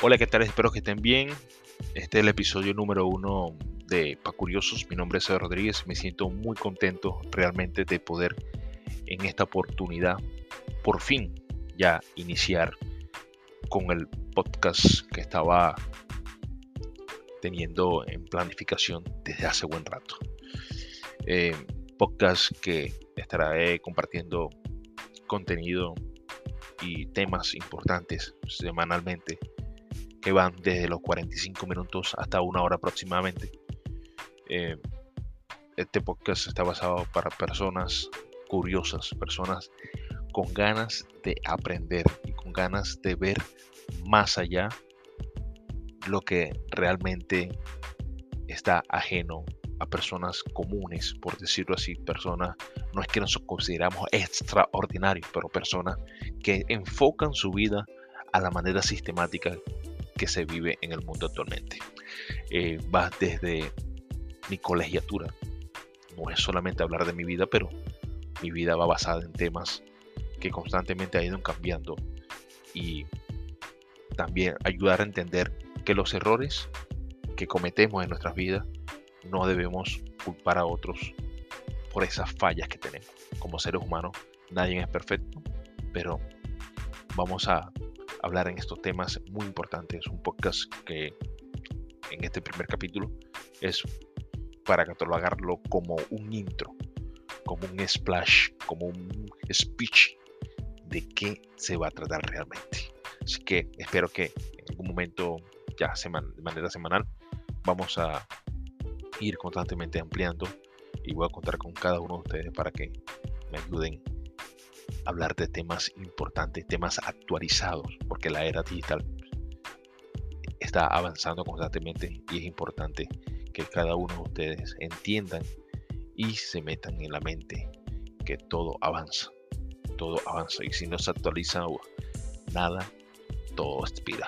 Hola, ¿qué tal? Espero que estén bien. Este es el episodio número uno de Pa Curiosos. Mi nombre es César Rodríguez. Me siento muy contento realmente de poder en esta oportunidad por fin ya iniciar con el podcast que estaba teniendo en planificación desde hace buen rato. Eh, podcast que estaré compartiendo contenido y temas importantes semanalmente van desde los 45 minutos hasta una hora aproximadamente. Eh, este podcast está basado para personas curiosas, personas con ganas de aprender y con ganas de ver más allá lo que realmente está ajeno a personas comunes, por decirlo así, personas, no es que nos consideramos extraordinarios, pero personas que enfocan su vida a la manera sistemática que se vive en el mundo actualmente. Eh, va desde mi colegiatura. No es solamente hablar de mi vida, pero mi vida va basada en temas que constantemente ha ido cambiando y también ayudar a entender que los errores que cometemos en nuestras vidas no debemos culpar a otros por esas fallas que tenemos. Como seres humanos, nadie es perfecto, pero vamos a hablar en estos temas muy importantes. Un podcast que en este primer capítulo es para catalogarlo como un intro, como un splash, como un speech de qué se va a tratar realmente. Así que espero que en algún momento, ya de manera semanal, vamos a ir constantemente ampliando y voy a contar con cada uno de ustedes para que me ayuden hablar de temas importantes, temas actualizados, porque la era digital está avanzando constantemente y es importante que cada uno de ustedes entiendan y se metan en la mente que todo avanza, todo avanza y si no se actualiza nada, todo expira.